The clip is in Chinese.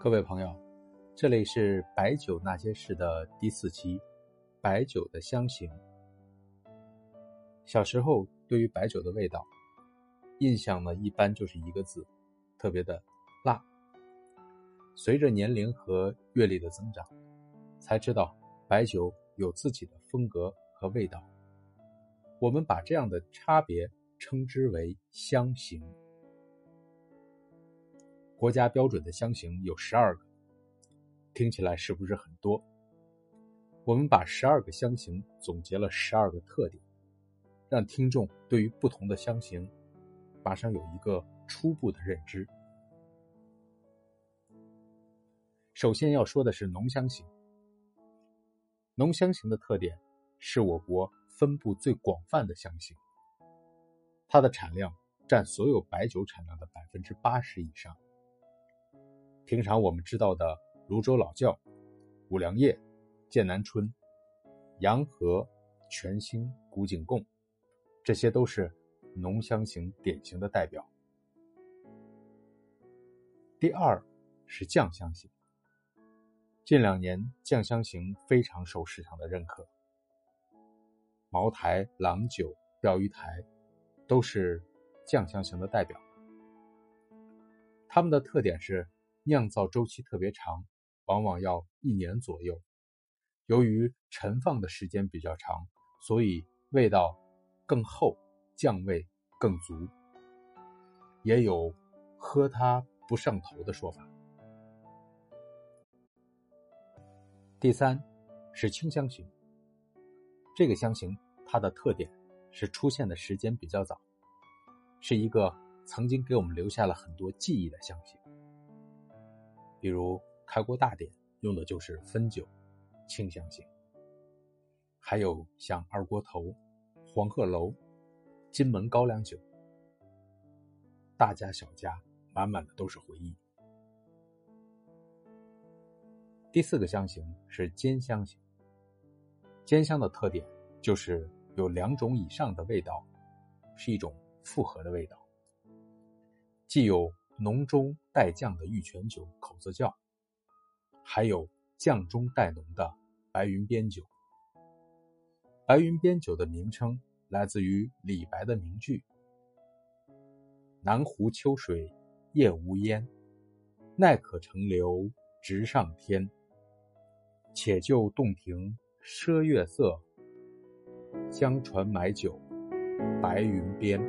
各位朋友，这里是《白酒那些事》的第四期，白酒的香型。小时候对于白酒的味道印象呢，一般就是一个字，特别的辣。随着年龄和阅历的增长，才知道白酒有自己的风格和味道。我们把这样的差别称之为香型。国家标准的香型有十二个，听起来是不是很多？我们把十二个香型总结了十二个特点，让听众对于不同的香型马上有一个初步的认知。首先要说的是浓香型。浓香型的特点是我国分布最广泛的香型，它的产量占所有白酒产量的百分之八十以上。平常我们知道的泸州老窖、五粮液、剑南春、洋河、全兴、古井贡，这些都是浓香型典型的代表。第二是酱香型。近两年酱香型非常受市场的认可，茅台、郎酒、钓鱼台都是酱香型的代表。它们的特点是。酿造周期特别长，往往要一年左右。由于陈放的时间比较长，所以味道更厚，酱味更足。也有喝它不上头的说法。第三是清香型，这个香型它的特点是出现的时间比较早，是一个曾经给我们留下了很多记忆的香型。比如开国大典用的就是汾酒，清香型。还有像二锅头、黄鹤楼、金门高粱酒，大家小家满满的都是回忆。第四个香型是兼香型。兼香的特点就是有两种以上的味道，是一种复合的味道，既有。浓中带酱的玉泉酒口子窖，还有酱中带浓的白云边酒。白云边酒的名称来自于李白的名句：“南湖秋水夜无烟，奈可乘流直上天。且就洞庭赊月色，江船买酒白云边。”